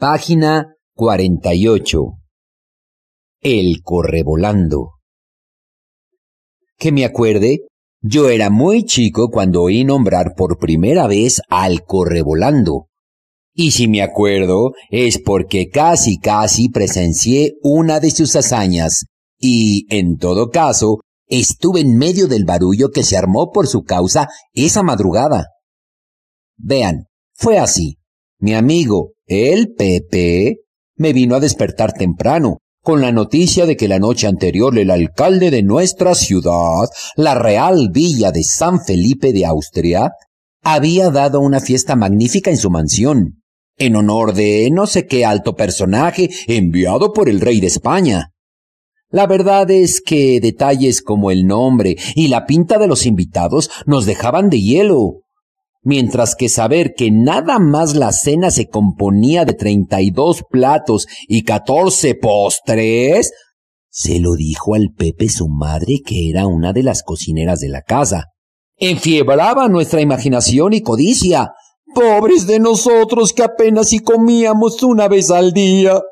Página 48. El correvolando. Que me acuerde, yo era muy chico cuando oí nombrar por primera vez al correvolando. Y si me acuerdo, es porque casi casi presencié una de sus hazañas, y, en todo caso, estuve en medio del barullo que se armó por su causa esa madrugada. Vean, fue así. Mi amigo, el Pepe, me vino a despertar temprano, con la noticia de que la noche anterior el alcalde de nuestra ciudad, la Real Villa de San Felipe de Austria, había dado una fiesta magnífica en su mansión, en honor de no sé qué alto personaje enviado por el rey de España. La verdad es que detalles como el nombre y la pinta de los invitados nos dejaban de hielo, mientras que saber que nada más la cena se componía de treinta y dos platos y catorce postres, se lo dijo al Pepe su madre que era una de las cocineras de la casa. Enfiebraba nuestra imaginación y codicia. Pobres de nosotros que apenas si comíamos una vez al día.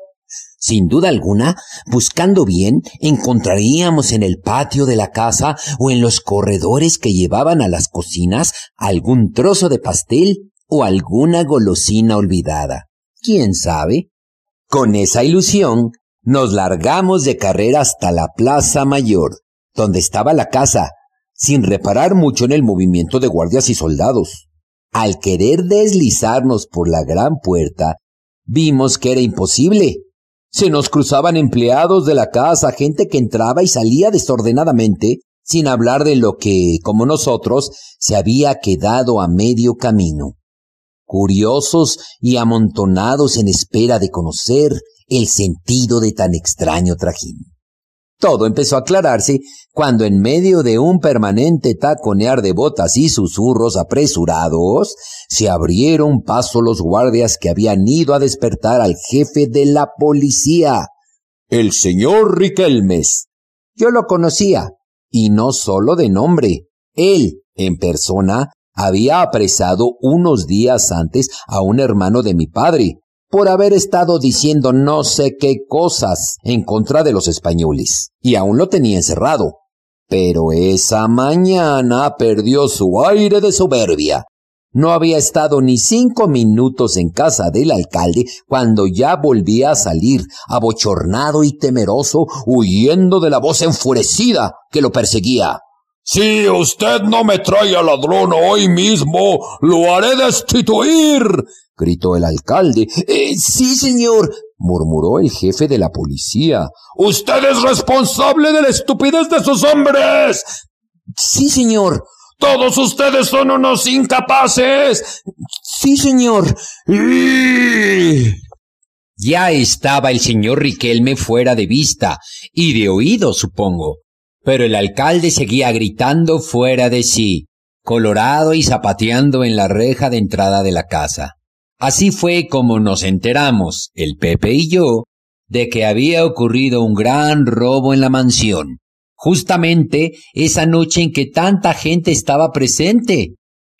Sin duda alguna, buscando bien, encontraríamos en el patio de la casa o en los corredores que llevaban a las cocinas algún trozo de pastel o alguna golosina olvidada. ¿Quién sabe? Con esa ilusión, nos largamos de carrera hasta la Plaza Mayor, donde estaba la casa, sin reparar mucho en el movimiento de guardias y soldados. Al querer deslizarnos por la gran puerta, vimos que era imposible se nos cruzaban empleados de la casa, gente que entraba y salía desordenadamente, sin hablar de lo que, como nosotros, se había quedado a medio camino. Curiosos y amontonados en espera de conocer el sentido de tan extraño trajín. Todo empezó a aclararse cuando en medio de un permanente taconear de botas y susurros apresurados, se abrieron paso los guardias que habían ido a despertar al jefe de la policía, el señor Riquelmes. Yo lo conocía, y no solo de nombre. Él, en persona, había apresado unos días antes a un hermano de mi padre, por haber estado diciendo no sé qué cosas en contra de los españoles, y aún lo tenía encerrado. Pero esa mañana perdió su aire de soberbia. No había estado ni cinco minutos en casa del alcalde cuando ya volvía a salir, abochornado y temeroso, huyendo de la voz enfurecida que lo perseguía. Si usted no me trae al ladrón hoy mismo, lo haré destituir gritó el alcalde. Eh, sí, señor, murmuró el jefe de la policía. Usted es responsable de la estupidez de sus hombres. Sí, señor. Todos ustedes son unos incapaces. Sí, señor. Ya estaba el señor Riquelme fuera de vista y de oído, supongo. Pero el alcalde seguía gritando fuera de sí, colorado y zapateando en la reja de entrada de la casa. Así fue como nos enteramos, el Pepe y yo, de que había ocurrido un gran robo en la mansión, justamente esa noche en que tanta gente estaba presente,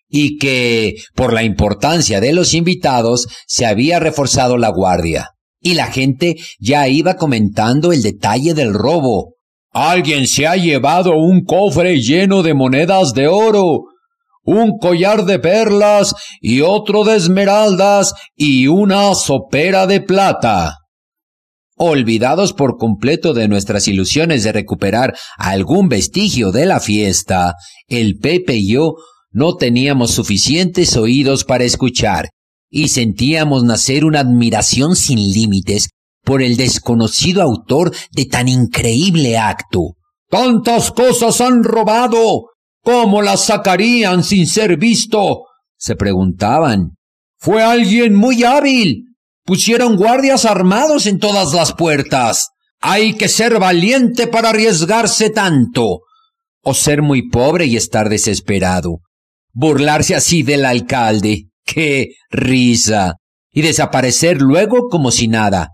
y que, por la importancia de los invitados, se había reforzado la guardia, y la gente ya iba comentando el detalle del robo. Alguien se ha llevado un cofre lleno de monedas de oro, un collar de perlas y otro de esmeraldas y una sopera de plata. Olvidados por completo de nuestras ilusiones de recuperar algún vestigio de la fiesta, el Pepe y yo no teníamos suficientes oídos para escuchar, y sentíamos nacer una admiración sin límites por el desconocido autor de tan increíble acto. ¡Tantas cosas han robado! ¿Cómo las sacarían sin ser visto? se preguntaban. Fue alguien muy hábil. Pusieron guardias armados en todas las puertas. Hay que ser valiente para arriesgarse tanto. O ser muy pobre y estar desesperado. Burlarse así del alcalde. ¡Qué risa! Y desaparecer luego como si nada.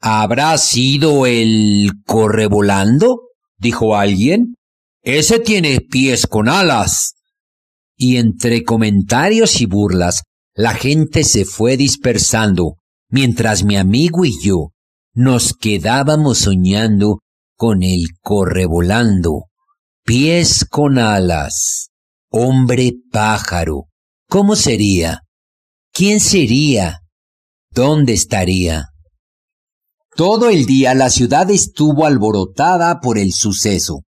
¿Habrá sido el correvolando? dijo alguien. Ese tiene pies con alas. Y entre comentarios y burlas, la gente se fue dispersando, mientras mi amigo y yo nos quedábamos soñando con el correvolando, pies con alas, hombre pájaro. ¿Cómo sería? ¿Quién sería? ¿Dónde estaría? Todo el día la ciudad estuvo alborotada por el suceso.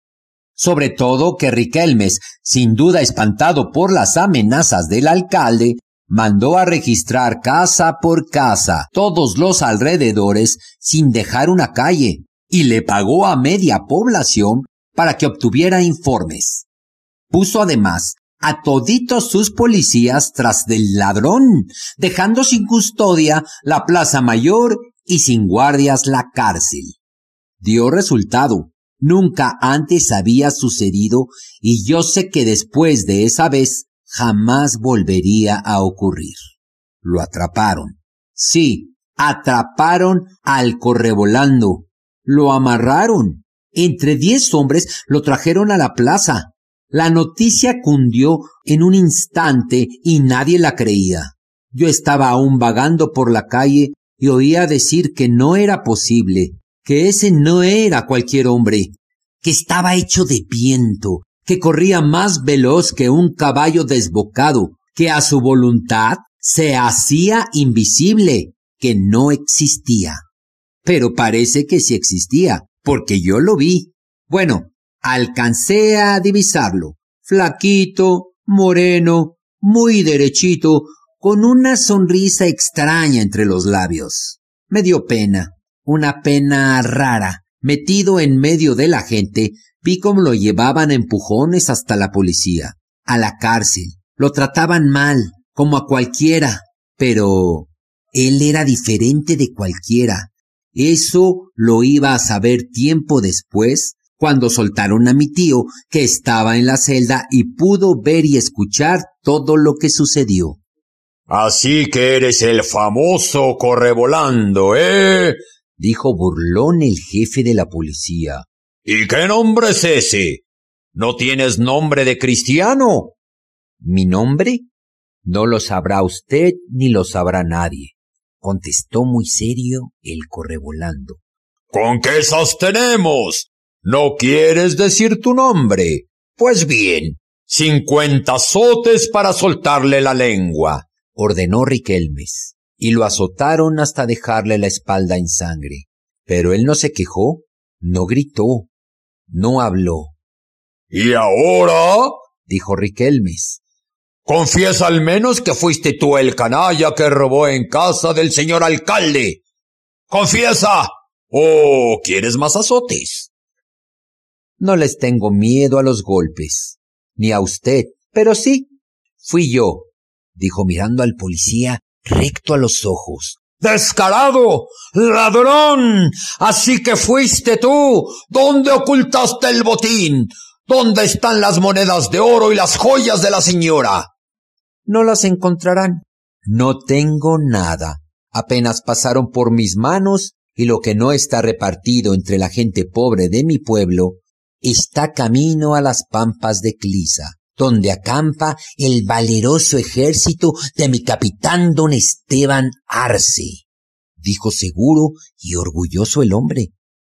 Sobre todo que Riquelmes, sin duda espantado por las amenazas del alcalde, mandó a registrar casa por casa todos los alrededores sin dejar una calle y le pagó a media población para que obtuviera informes. Puso además a toditos sus policías tras del ladrón, dejando sin custodia la Plaza Mayor y sin guardias la cárcel. Dio resultado. Nunca antes había sucedido y yo sé que después de esa vez jamás volvería a ocurrir. Lo atraparon. Sí, atraparon al correvolando. Lo amarraron. Entre diez hombres lo trajeron a la plaza. La noticia cundió en un instante y nadie la creía. Yo estaba aún vagando por la calle y oía decir que no era posible, que ese no era cualquier hombre, que estaba hecho de viento, que corría más veloz que un caballo desbocado, que a su voluntad se hacía invisible, que no existía. Pero parece que sí existía, porque yo lo vi. Bueno, alcancé a divisarlo, flaquito, moreno, muy derechito, con una sonrisa extraña entre los labios. Me dio pena, una pena rara. Metido en medio de la gente, Vi cómo lo llevaban empujones hasta la policía, a la cárcel. Lo trataban mal, como a cualquiera. Pero él era diferente de cualquiera. Eso lo iba a saber tiempo después, cuando soltaron a mi tío, que estaba en la celda y pudo ver y escuchar todo lo que sucedió. Así que eres el famoso correvolando, ¿eh? Dijo burlón el jefe de la policía. ¿Y qué nombre es ese? ¿No tienes nombre de cristiano? ¿Mi nombre? No lo sabrá usted ni lo sabrá nadie, contestó muy serio el correvolando. ¿Con qué sostenemos? ¿No quieres decir tu nombre? Pues bien, cincuenta azotes para soltarle la lengua, ordenó Riquelmes, y lo azotaron hasta dejarle la espalda en sangre. Pero él no se quejó, no gritó, no habló. ¿Y ahora? dijo Riquelmes. Confiesa al menos que fuiste tú el canalla que robó en casa del señor alcalde. Confiesa. ¿O quieres más azotes? No les tengo miedo a los golpes, ni a usted, pero sí, fui yo, dijo mirando al policía recto a los ojos. Descarado, ladrón, así que fuiste tú. ¿Dónde ocultaste el botín? ¿Dónde están las monedas de oro y las joyas de la señora? No las encontrarán. No tengo nada. Apenas pasaron por mis manos y lo que no está repartido entre la gente pobre de mi pueblo está camino a las pampas de Clisa donde acampa el valeroso ejército de mi capitán don Esteban Arce, dijo seguro y orgulloso el hombre.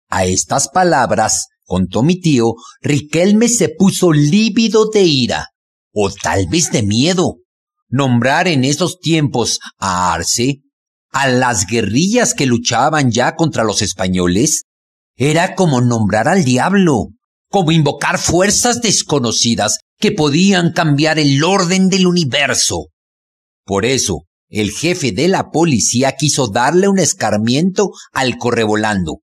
A estas palabras, contó mi tío, Riquelme se puso lívido de ira, o tal vez de miedo. Nombrar en esos tiempos a Arce, a las guerrillas que luchaban ya contra los españoles, era como nombrar al diablo, como invocar fuerzas desconocidas que podían cambiar el orden del universo. Por eso, el jefe de la policía quiso darle un escarmiento al correvolando.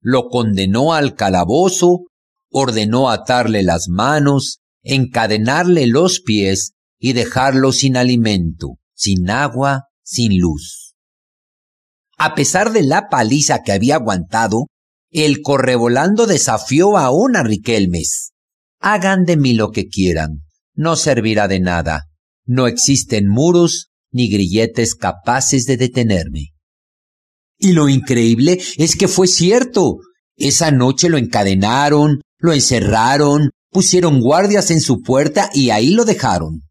Lo condenó al calabozo, ordenó atarle las manos, encadenarle los pies y dejarlo sin alimento, sin agua, sin luz. A pesar de la paliza que había aguantado, el correvolando desafió aún a Riquelmes. Hagan de mí lo que quieran, no servirá de nada. No existen muros ni grilletes capaces de detenerme. Y lo increíble es que fue cierto. Esa noche lo encadenaron, lo encerraron, pusieron guardias en su puerta y ahí lo dejaron.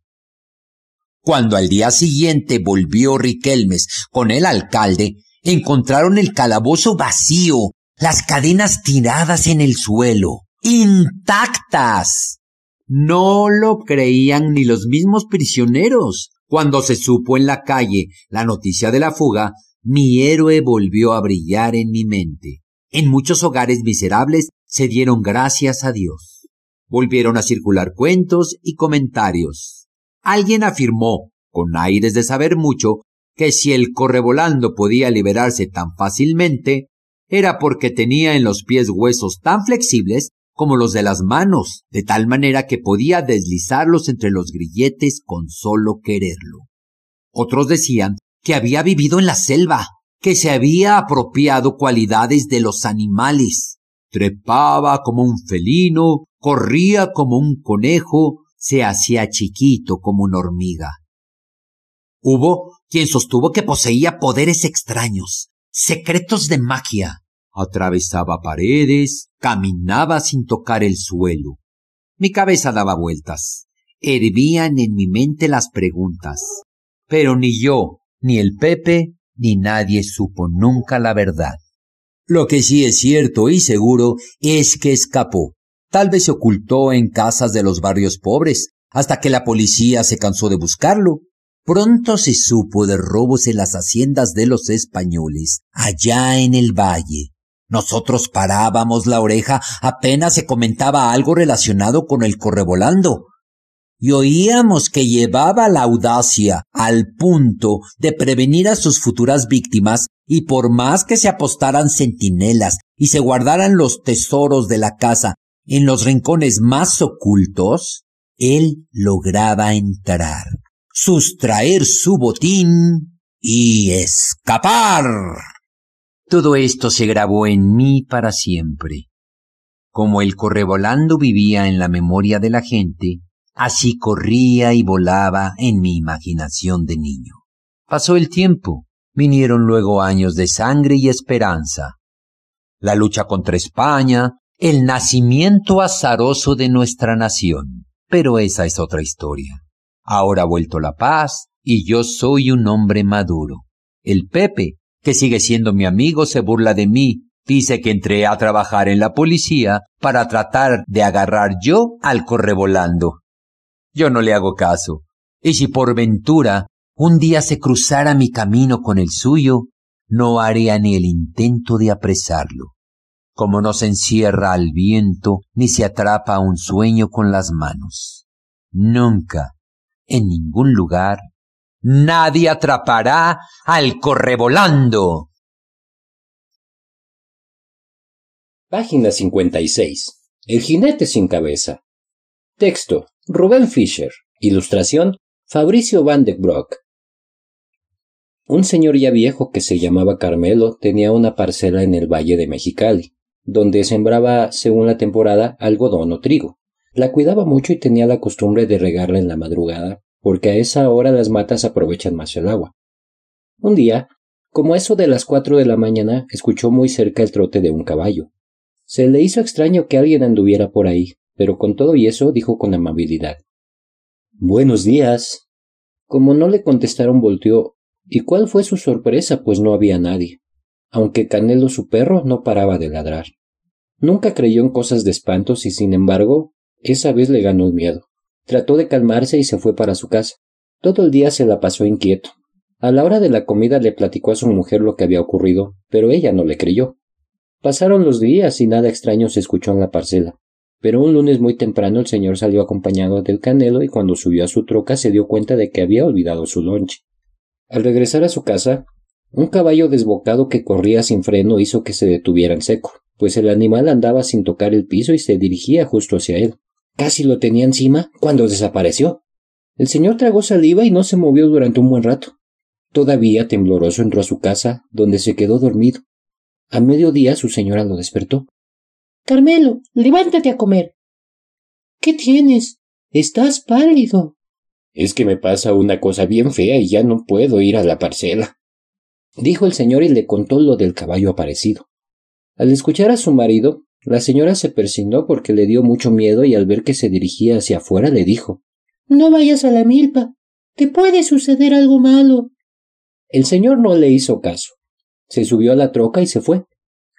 Cuando al día siguiente volvió Riquelmes con el alcalde, encontraron el calabozo vacío, las cadenas tiradas en el suelo, intactas. No lo creían ni los mismos prisioneros. Cuando se supo en la calle la noticia de la fuga, mi héroe volvió a brillar en mi mente. En muchos hogares miserables se dieron gracias a Dios. Volvieron a circular cuentos y comentarios. Alguien afirmó, con aires de saber mucho, que si el correvolando podía liberarse tan fácilmente, era porque tenía en los pies huesos tan flexibles como los de las manos, de tal manera que podía deslizarlos entre los grilletes con solo quererlo. Otros decían que había vivido en la selva, que se había apropiado cualidades de los animales. Trepaba como un felino, corría como un conejo, se hacía chiquito como una hormiga. Hubo quien sostuvo que poseía poderes extraños, secretos de magia. Atravesaba paredes, caminaba sin tocar el suelo. Mi cabeza daba vueltas. Hervían en mi mente las preguntas. Pero ni yo, ni el Pepe, ni nadie supo nunca la verdad. Lo que sí es cierto y seguro es que escapó. Tal vez se ocultó en casas de los barrios pobres, hasta que la policía se cansó de buscarlo. Pronto se supo de robos en las haciendas de los españoles, allá en el valle. Nosotros parábamos la oreja apenas se comentaba algo relacionado con el correvolando y oíamos que llevaba la audacia al punto de prevenir a sus futuras víctimas y por más que se apostaran centinelas y se guardaran los tesoros de la casa en los rincones más ocultos, él lograba entrar, sustraer su botín y escapar. Todo esto se grabó en mí para siempre. Como el correvolando vivía en la memoria de la gente, Así corría y volaba en mi imaginación de niño. Pasó el tiempo, vinieron luego años de sangre y esperanza. La lucha contra España, el nacimiento azaroso de nuestra nación. Pero esa es otra historia. Ahora ha vuelto la paz y yo soy un hombre maduro. El Pepe, que sigue siendo mi amigo, se burla de mí. Dice que entré a trabajar en la policía para tratar de agarrar yo al correvolando. Yo no le hago caso. Y si por ventura un día se cruzara mi camino con el suyo, no haría ni el intento de apresarlo. Como no se encierra al viento ni se atrapa a un sueño con las manos. Nunca, en ningún lugar, nadie atrapará al correvolando. Página 56. El jinete sin cabeza. Texto. Rubén Fischer. Ilustración. Fabricio Van de Broek. Un señor ya viejo que se llamaba Carmelo tenía una parcela en el valle de Mexicali, donde sembraba, según la temporada, algodón o trigo. La cuidaba mucho y tenía la costumbre de regarla en la madrugada, porque a esa hora las matas aprovechan más el agua. Un día, como eso de las cuatro de la mañana, escuchó muy cerca el trote de un caballo. Se le hizo extraño que alguien anduviera por ahí, pero con todo y eso dijo con amabilidad. Buenos días. Como no le contestaron, volteó, y cuál fue su sorpresa, pues no había nadie, aunque Canelo su perro no paraba de ladrar. Nunca creyó en cosas de espantos y sin embargo, esa vez le ganó el miedo. Trató de calmarse y se fue para su casa. Todo el día se la pasó inquieto. A la hora de la comida le platicó a su mujer lo que había ocurrido, pero ella no le creyó. Pasaron los días y nada extraño se escuchó en la parcela. Pero un lunes muy temprano el señor salió acompañado del Canelo y cuando subió a su troca se dio cuenta de que había olvidado su lonche. Al regresar a su casa, un caballo desbocado que corría sin freno hizo que se detuviera en seco, pues el animal andaba sin tocar el piso y se dirigía justo hacia él. Casi lo tenía encima cuando desapareció. El señor tragó saliva y no se movió durante un buen rato. Todavía tembloroso entró a su casa, donde se quedó dormido. A mediodía su señora lo despertó. Carmelo, levántate a comer. ¿Qué tienes? Estás pálido. Es que me pasa una cosa bien fea y ya no puedo ir a la parcela. Dijo el señor y le contó lo del caballo aparecido. Al escuchar a su marido, la señora se persignó porque le dio mucho miedo y al ver que se dirigía hacia afuera le dijo No vayas a la milpa. Te puede suceder algo malo. El señor no le hizo caso. Se subió a la troca y se fue.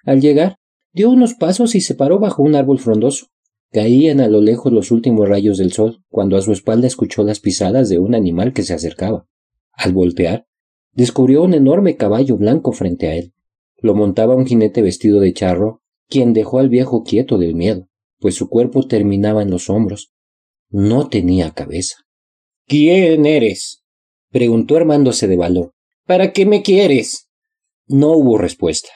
Al llegar, dio unos pasos y se paró bajo un árbol frondoso. Caían a lo lejos los últimos rayos del sol, cuando a su espalda escuchó las pisadas de un animal que se acercaba. Al voltear, descubrió un enorme caballo blanco frente a él. Lo montaba un jinete vestido de charro, quien dejó al viejo quieto del miedo, pues su cuerpo terminaba en los hombros. No tenía cabeza. ¿Quién eres? preguntó armándose de valor. ¿Para qué me quieres? No hubo respuesta.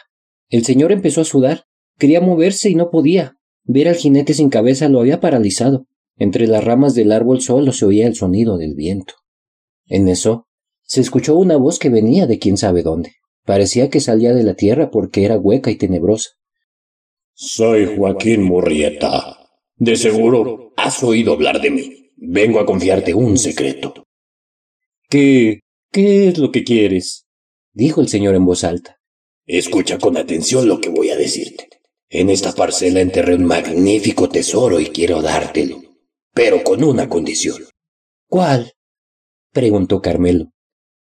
El señor empezó a sudar. Quería moverse y no podía. Ver al jinete sin cabeza lo había paralizado. Entre las ramas del árbol solo se oía el sonido del viento. En eso, se escuchó una voz que venía de quién sabe dónde. Parecía que salía de la tierra porque era hueca y tenebrosa. Soy Joaquín Murrieta. De seguro has oído hablar de mí. Vengo a confiarte un secreto. ¿Qué? ¿Qué es lo que quieres? dijo el señor en voz alta. Escucha con atención lo que voy a decirte. En esta parcela enterré un magnífico tesoro y quiero dártelo, pero con una condición. ¿Cuál? preguntó Carmelo.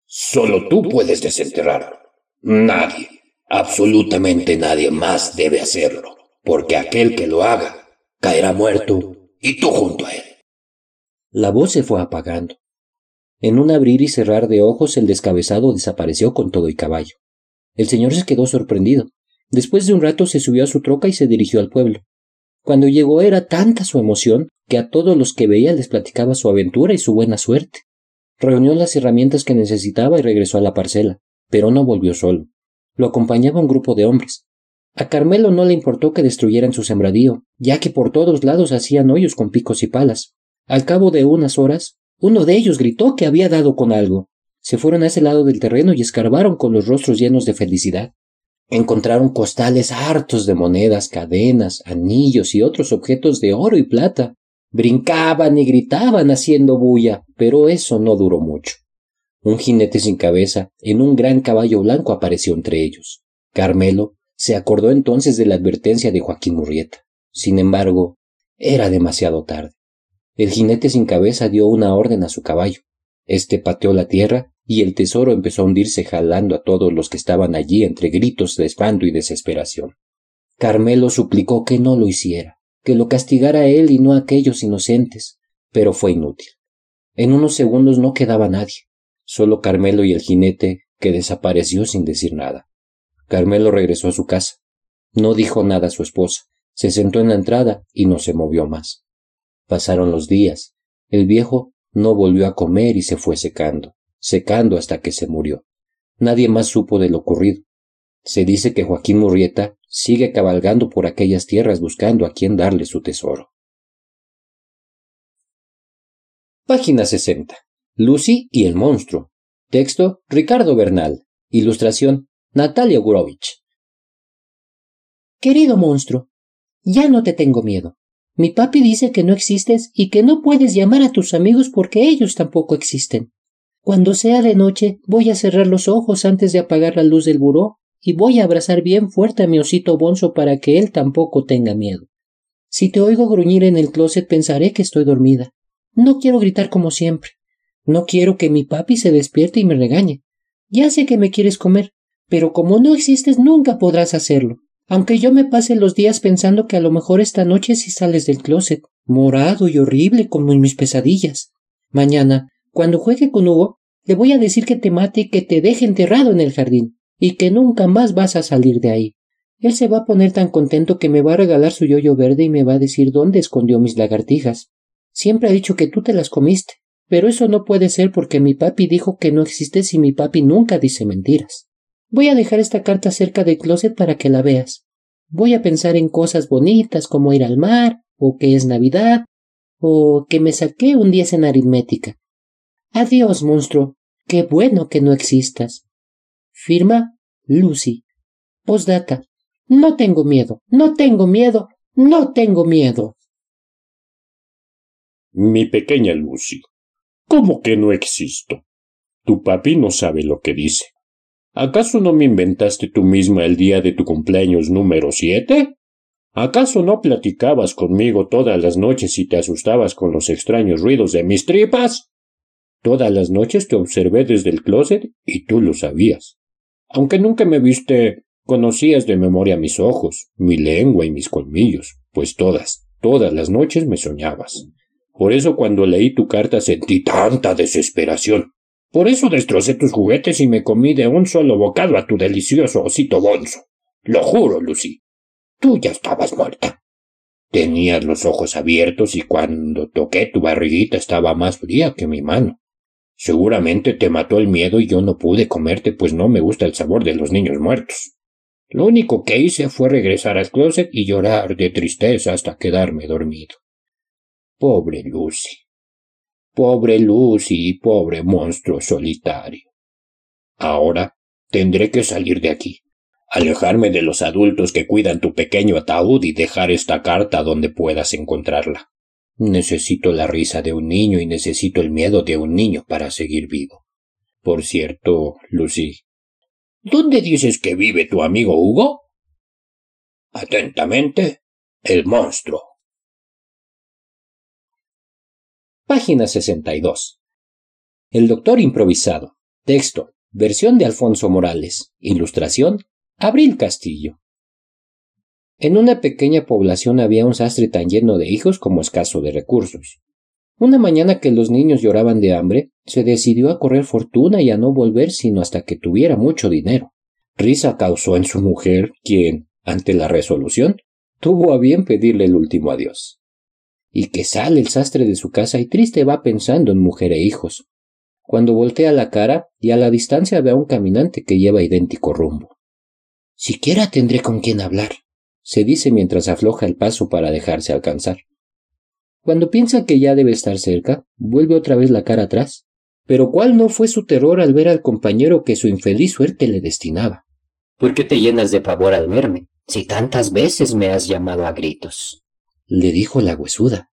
Solo tú puedes desenterrarlo. Nadie, absolutamente nadie más debe hacerlo, porque aquel que lo haga caerá muerto y tú junto a él. La voz se fue apagando. En un abrir y cerrar de ojos el descabezado desapareció con todo y caballo. El señor se quedó sorprendido. Después de un rato se subió a su troca y se dirigió al pueblo. Cuando llegó era tanta su emoción que a todos los que veía les platicaba su aventura y su buena suerte. Reunió las herramientas que necesitaba y regresó a la parcela, pero no volvió solo. Lo acompañaba un grupo de hombres. A Carmelo no le importó que destruyeran su sembradío, ya que por todos lados hacían hoyos con picos y palas. Al cabo de unas horas, uno de ellos gritó que había dado con algo. Se fueron a ese lado del terreno y escarbaron con los rostros llenos de felicidad. Encontraron costales hartos de monedas, cadenas, anillos y otros objetos de oro y plata. Brincaban y gritaban haciendo bulla, pero eso no duró mucho. Un jinete sin cabeza, en un gran caballo blanco, apareció entre ellos. Carmelo se acordó entonces de la advertencia de Joaquín Murrieta. Sin embargo, era demasiado tarde. El jinete sin cabeza dio una orden a su caballo. Este pateó la tierra y el tesoro empezó a hundirse jalando a todos los que estaban allí entre gritos de espanto y desesperación. Carmelo suplicó que no lo hiciera, que lo castigara él y no a aquellos inocentes, pero fue inútil. En unos segundos no quedaba nadie, solo Carmelo y el jinete, que desapareció sin decir nada. Carmelo regresó a su casa. No dijo nada a su esposa, se sentó en la entrada y no se movió más. Pasaron los días. El viejo no volvió a comer y se fue secando secando hasta que se murió. Nadie más supo de lo ocurrido. Se dice que Joaquín Murrieta sigue cabalgando por aquellas tierras buscando a quien darle su tesoro. Página 60. Lucy y el monstruo. Texto Ricardo Bernal. Ilustración Natalia Gurovich. Querido monstruo, ya no te tengo miedo. Mi papi dice que no existes y que no puedes llamar a tus amigos porque ellos tampoco existen. Cuando sea de noche, voy a cerrar los ojos antes de apagar la luz del buró y voy a abrazar bien fuerte a mi osito bonzo para que él tampoco tenga miedo. Si te oigo gruñir en el closet pensaré que estoy dormida. No quiero gritar como siempre. No quiero que mi papi se despierte y me regañe. Ya sé que me quieres comer, pero como no existes nunca podrás hacerlo. Aunque yo me pase los días pensando que a lo mejor esta noche sí sales del closet, morado y horrible como en mis pesadillas. Mañana, cuando juegue con Hugo, le voy a decir que te mate y que te deje enterrado en el jardín, y que nunca más vas a salir de ahí. Él se va a poner tan contento que me va a regalar su yoyo verde y me va a decir dónde escondió mis lagartijas. Siempre ha dicho que tú te las comiste, pero eso no puede ser porque mi papi dijo que no existes y mi papi nunca dice mentiras. Voy a dejar esta carta cerca del closet para que la veas. Voy a pensar en cosas bonitas como ir al mar, o que es Navidad, o que me saqué un diez en aritmética. Adiós, monstruo. Qué bueno que no existas. Firma Lucy. Postdata. No tengo miedo, no tengo miedo, no tengo miedo. Mi pequeña Lucy. ¿Cómo que no existo? Tu papi no sabe lo que dice. ¿Acaso no me inventaste tú misma el día de tu cumpleaños número siete? ¿Acaso no platicabas conmigo todas las noches y te asustabas con los extraños ruidos de mis tripas? Todas las noches te observé desde el closet y tú lo sabías. Aunque nunca me viste, conocías de memoria mis ojos, mi lengua y mis colmillos, pues todas, todas las noches me soñabas. Por eso cuando leí tu carta sentí tanta desesperación. Por eso destrocé tus juguetes y me comí de un solo bocado a tu delicioso osito bonzo. Lo juro, Lucy. Tú ya estabas muerta. Tenías los ojos abiertos y cuando toqué tu barriguita estaba más fría que mi mano. Seguramente te mató el miedo y yo no pude comerte pues no me gusta el sabor de los niños muertos. Lo único que hice fue regresar al closet y llorar de tristeza hasta quedarme dormido. Pobre Lucy. Pobre Lucy pobre monstruo solitario. Ahora tendré que salir de aquí, alejarme de los adultos que cuidan tu pequeño ataúd y dejar esta carta donde puedas encontrarla. Necesito la risa de un niño y necesito el miedo de un niño para seguir vivo. Por cierto, Lucy, ¿dónde dices que vive tu amigo Hugo? Atentamente, el monstruo. Página 62. El doctor improvisado. Texto. Versión de Alfonso Morales. Ilustración. Abril Castillo. En una pequeña población había un sastre tan lleno de hijos como escaso de recursos. Una mañana que los niños lloraban de hambre, se decidió a correr fortuna y a no volver sino hasta que tuviera mucho dinero. Risa causó en su mujer, quien, ante la resolución, tuvo a bien pedirle el último adiós y que sale el sastre de su casa y triste va pensando en mujer e hijos. Cuando voltea la cara y a la distancia ve a un caminante que lleva idéntico rumbo. Siquiera tendré con quién hablar, se dice mientras afloja el paso para dejarse alcanzar. Cuando piensa que ya debe estar cerca, vuelve otra vez la cara atrás. Pero cuál no fue su terror al ver al compañero que su infeliz suerte le destinaba. ¿Por qué te llenas de pavor al verme, si tantas veces me has llamado a gritos? Le dijo la huesuda.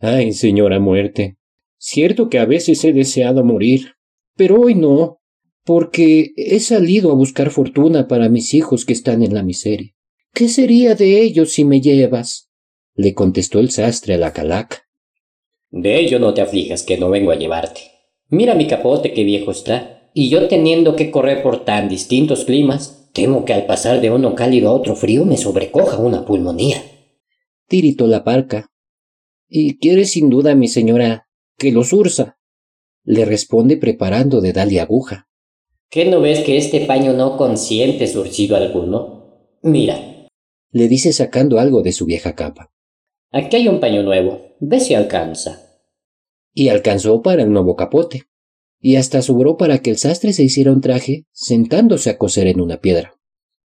Ay, señora muerte, cierto que a veces he deseado morir, pero hoy no, porque he salido a buscar fortuna para mis hijos que están en la miseria. ¿Qué sería de ellos si me llevas? le contestó el sastre a la calaca. De ello no te aflijas que no vengo a llevarte. Mira mi capote qué viejo está, y yo teniendo que correr por tan distintos climas, temo que al pasar de uno cálido a otro frío me sobrecoja una pulmonía tiritó la parca. Y quiere sin duda, mi señora, que los ursa. Le responde preparando de darle aguja. ¿Qué no ves que este paño no consiente surcido alguno? Mira. Le dice sacando algo de su vieja capa. Aquí hay un paño nuevo. Ve si alcanza. Y alcanzó para el nuevo capote. Y hasta sobró para que el sastre se hiciera un traje sentándose a coser en una piedra.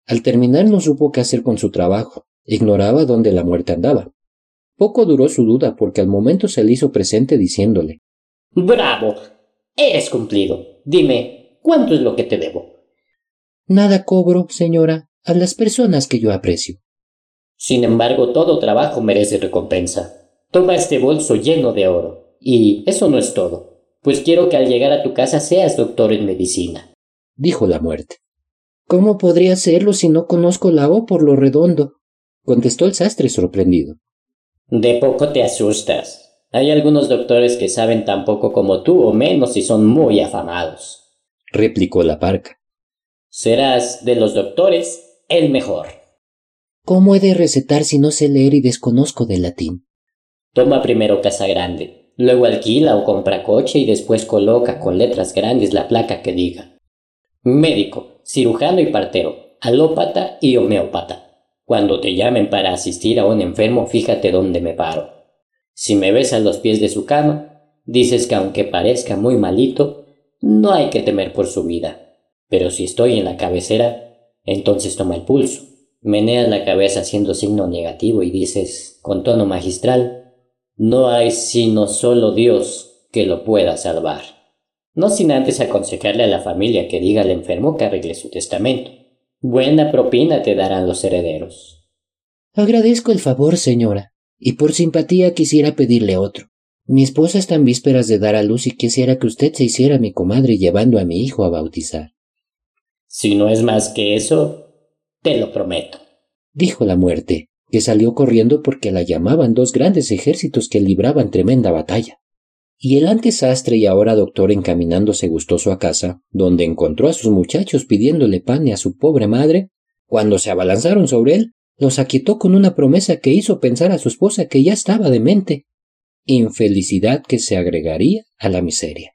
Al terminar no supo qué hacer con su trabajo, Ignoraba dónde la muerte andaba. Poco duró su duda porque al momento se le hizo presente diciéndole Bravo. Eres cumplido. Dime, ¿cuánto es lo que te debo? Nada cobro, señora, a las personas que yo aprecio. Sin embargo, todo trabajo merece recompensa. Toma este bolso lleno de oro. Y eso no es todo, pues quiero que al llegar a tu casa seas doctor en medicina. Dijo la muerte. ¿Cómo podría serlo si no conozco la O por lo redondo? Contestó el sastre sorprendido. De poco te asustas. Hay algunos doctores que saben tan poco como tú o menos y son muy afamados. replicó la parca. Serás de los doctores el mejor. ¿Cómo he de recetar si no sé leer y desconozco del latín? Toma primero casa grande, luego alquila o compra coche y después coloca con letras grandes la placa que diga médico, cirujano y partero, alópata y homeópata. Cuando te llamen para asistir a un enfermo, fíjate dónde me paro. Si me ves a los pies de su cama, dices que aunque parezca muy malito, no hay que temer por su vida. Pero si estoy en la cabecera, entonces toma el pulso. Meneas la cabeza haciendo signo negativo y dices, con tono magistral, no hay sino solo Dios que lo pueda salvar. No sin antes aconsejarle a la familia que diga al enfermo que arregle su testamento. Buena propina te darán los herederos. Agradezco el favor, señora, y por simpatía quisiera pedirle otro. Mi esposa está en vísperas de dar a luz y quisiera que usted se hiciera mi comadre llevando a mi hijo a bautizar. Si no es más que eso, te lo prometo. Dijo la muerte, que salió corriendo porque la llamaban dos grandes ejércitos que libraban tremenda batalla. Y el antes sastre y ahora doctor encaminándose gustoso a casa, donde encontró a sus muchachos pidiéndole pan a su pobre madre, cuando se abalanzaron sobre él, los aquietó con una promesa que hizo pensar a su esposa que ya estaba demente. Infelicidad que se agregaría a la miseria.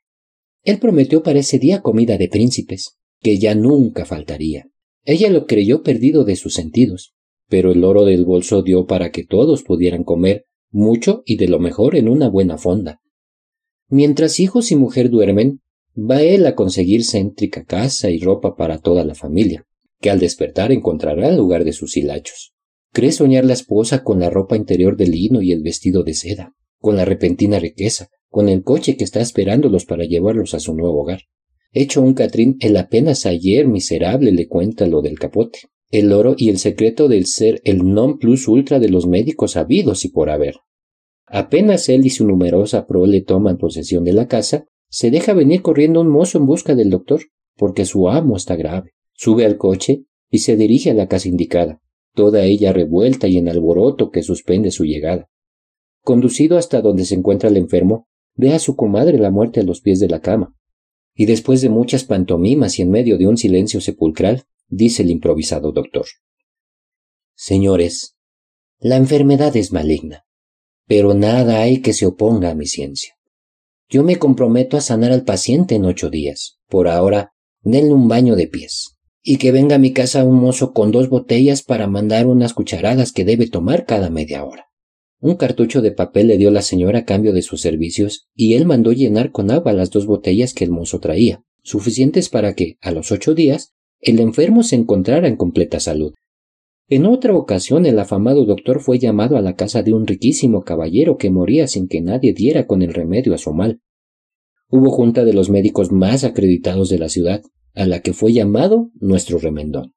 Él prometió para ese día comida de príncipes, que ya nunca faltaría. Ella lo creyó perdido de sus sentidos, pero el oro del bolso dio para que todos pudieran comer mucho y de lo mejor en una buena fonda. Mientras hijos y mujer duermen, va él a conseguir céntrica casa y ropa para toda la familia, que al despertar encontrará en lugar de sus hilachos. Cree soñar la esposa con la ropa interior de lino y el vestido de seda, con la repentina riqueza, con el coche que está esperándolos para llevarlos a su nuevo hogar. Hecho un Catrín, el apenas ayer miserable le cuenta lo del capote, el oro y el secreto del ser el non plus ultra de los médicos habidos y por haber. Apenas él y su numerosa prole toman posesión de la casa, se deja venir corriendo un mozo en busca del doctor, porque su amo está grave. Sube al coche y se dirige a la casa indicada, toda ella revuelta y en alboroto que suspende su llegada. Conducido hasta donde se encuentra el enfermo, ve a su comadre la muerte a los pies de la cama, y después de muchas pantomimas y en medio de un silencio sepulcral, dice el improvisado doctor. Señores, la enfermedad es maligna, pero nada hay que se oponga a mi ciencia. Yo me comprometo a sanar al paciente en ocho días. Por ahora, denle un baño de pies. Y que venga a mi casa un mozo con dos botellas para mandar unas cucharadas que debe tomar cada media hora. Un cartucho de papel le dio la señora a cambio de sus servicios y él mandó llenar con agua las dos botellas que el mozo traía, suficientes para que, a los ocho días, el enfermo se encontrara en completa salud. En otra ocasión el afamado doctor fue llamado a la casa de un riquísimo caballero que moría sin que nadie diera con el remedio a su mal. Hubo junta de los médicos más acreditados de la ciudad, a la que fue llamado nuestro remendón.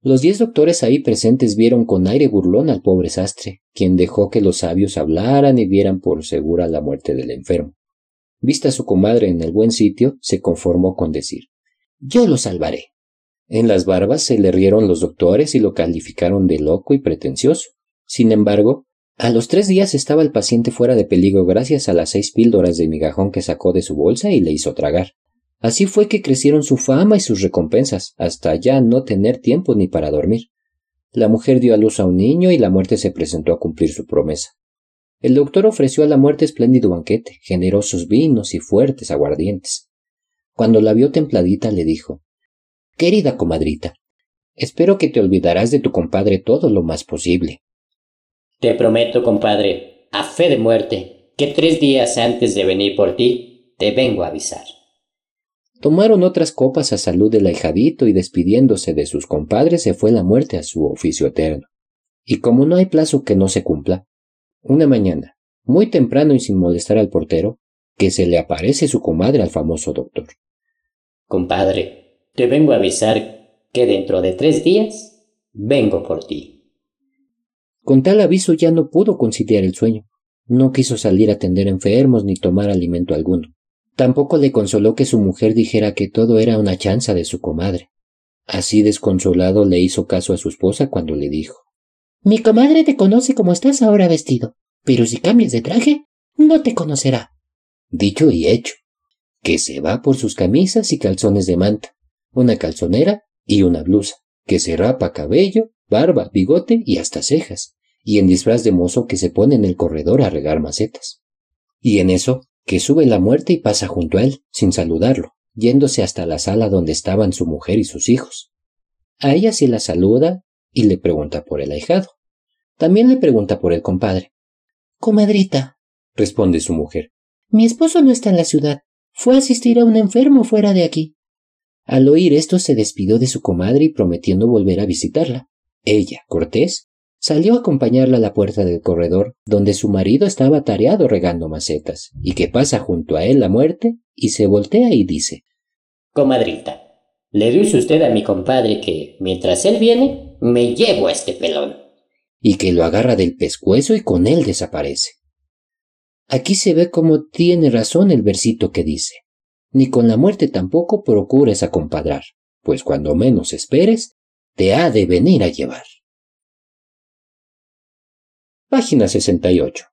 Los diez doctores ahí presentes vieron con aire burlón al pobre sastre, quien dejó que los sabios hablaran y vieran por segura la muerte del enfermo. Vista su comadre en el buen sitio, se conformó con decir Yo lo salvaré. En las barbas se le rieron los doctores y lo calificaron de loco y pretencioso. Sin embargo, a los tres días estaba el paciente fuera de peligro gracias a las seis píldoras de migajón que sacó de su bolsa y le hizo tragar. Así fue que crecieron su fama y sus recompensas, hasta ya no tener tiempo ni para dormir. La mujer dio a luz a un niño y la muerte se presentó a cumplir su promesa. El doctor ofreció a la muerte espléndido banquete, generosos vinos y fuertes aguardientes. Cuando la vio templadita le dijo Querida comadrita, espero que te olvidarás de tu compadre todo lo más posible. Te prometo, compadre, a fe de muerte, que tres días antes de venir por ti, te vengo a avisar. Tomaron otras copas a salud del ahijadito y despidiéndose de sus compadres se fue la muerte a su oficio eterno. Y como no hay plazo que no se cumpla, una mañana, muy temprano y sin molestar al portero, que se le aparece su comadre al famoso doctor. Compadre, te vengo a avisar que dentro de tres días vengo por ti. Con tal aviso ya no pudo conciliar el sueño. No quiso salir a atender enfermos ni tomar alimento alguno. Tampoco le consoló que su mujer dijera que todo era una chanza de su comadre. Así desconsolado le hizo caso a su esposa cuando le dijo Mi comadre te conoce como estás ahora vestido, pero si cambias de traje, no te conocerá. Dicho y hecho, que se va por sus camisas y calzones de manta, una calzonera y una blusa, que se rapa cabello, barba, bigote y hasta cejas, y en disfraz de mozo que se pone en el corredor a regar macetas. Y en eso que sube la muerte y pasa junto a él, sin saludarlo, yéndose hasta la sala donde estaban su mujer y sus hijos. A ella sí la saluda y le pregunta por el ahijado. También le pregunta por el compadre. Comadrita, responde su mujer. Mi esposo no está en la ciudad. Fue a asistir a un enfermo fuera de aquí. Al oír esto se despidió de su comadre y prometiendo volver a visitarla. Ella, Cortés, Salió a acompañarla a la puerta del corredor, donde su marido estaba tareado regando macetas, y que pasa junto a él la muerte, y se voltea y dice Comadrita, le dice usted a mi compadre que, mientras él viene, me llevo a este pelón. Y que lo agarra del pescuezo y con él desaparece. Aquí se ve cómo tiene razón el versito que dice Ni con la muerte tampoco procures acompadrar, pues cuando menos esperes, te ha de venir a llevar. Página 68.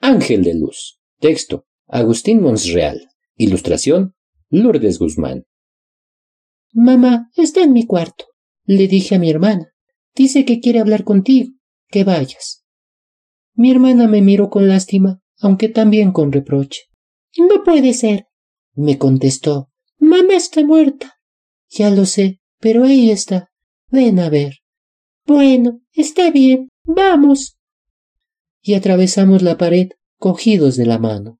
Ángel de luz. Texto. Agustín Monsreal. Ilustración, Lourdes Guzmán. Mamá, está en mi cuarto. Le dije a mi hermana. Dice que quiere hablar contigo. Que vayas. Mi hermana me miró con lástima, aunque también con reproche. No puede ser, me contestó. Mamá está muerta. Ya lo sé, pero ahí está. Ven a ver. Bueno, está bien. Vamos. Y atravesamos la pared, cogidos de la mano.